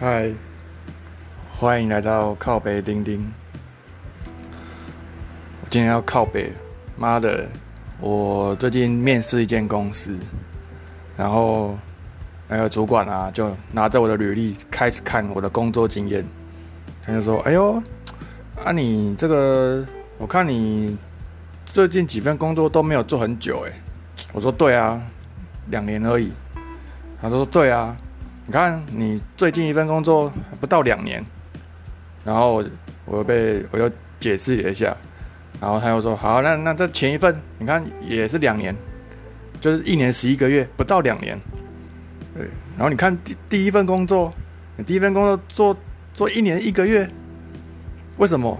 嗨，欢迎来到靠北钉钉。我今天要靠北，妈的！我最近面试一间公司，然后那个主管啊，就拿着我的履历开始看我的工作经验，他就说：“哎呦，啊你这个，我看你最近几份工作都没有做很久，哎。”我说：“对啊，两年而已。”他说：“对啊。”你看，你最近一份工作不到两年，然后我又被我又解释了一下，然后他又说好，那那这前一份你看也是两年，就是一年十一个月，不到两年，对，然后你看第第一份工作，你第一份工作做做一年一个月，为什么？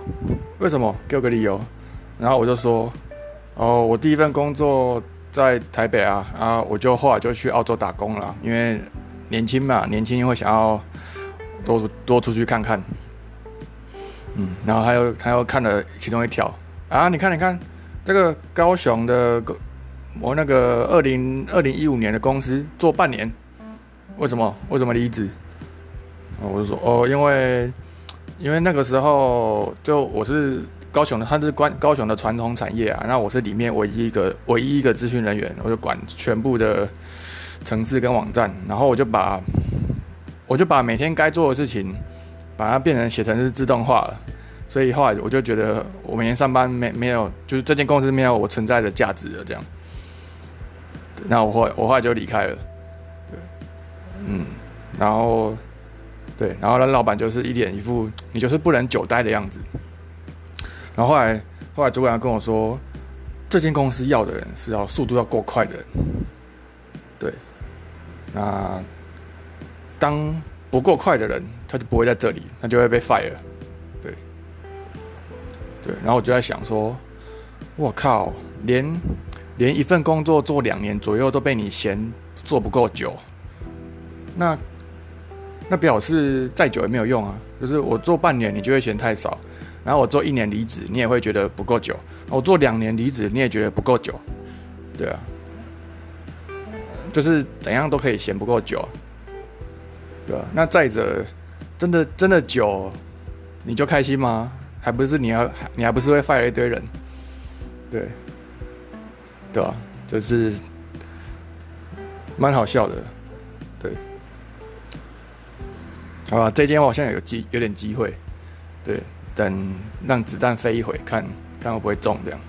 为什么？给我个理由。然后我就说，哦，我第一份工作在台北啊，啊，我就后来就去澳洲打工了，因为。年轻嘛，年轻会想要多多出去看看，嗯，然后他又他又看了其中一条啊，你看你看这个高雄的我那个二零二零一五年的公司做半年，为什么为什么离职？我就说哦，因为因为那个时候就我是高雄的，他是关高雄的传统产业啊，那我是里面唯一一个唯一一个咨询人员，我就管全部的。城市跟网站，然后我就把我就把每天该做的事情，把它变成写成是自动化了。所以后来我就觉得，我每天上班没没有，就是这间公司没有我存在的价值了。这样，那我后我后来就离开了。对，嗯，然后对，然后那老板就是一脸一副你就是不能久待的样子。然后后来后来主管跟我说，这间公司要的人是要速度要够快的人。对，那当不够快的人，他就不会在这里，他就会被 fire。对，对，然后我就在想说，我靠，连连一份工作做两年左右都被你嫌做不够久，那那表示再久也没有用啊。就是我做半年，你就会嫌太少；然后我做一年离职，你也会觉得不够久；我做两年离职，你也觉得不够久，对啊。就是怎样都可以嫌不够久，对吧？那再者，真的真的久，你就开心吗？还不是你要，你还不是会 fire 一堆人，对，对吧？就是蛮好笑的，对。好吧，这间我好像有机有点机会，对，等让子弹飞一回，看看会不会中这样。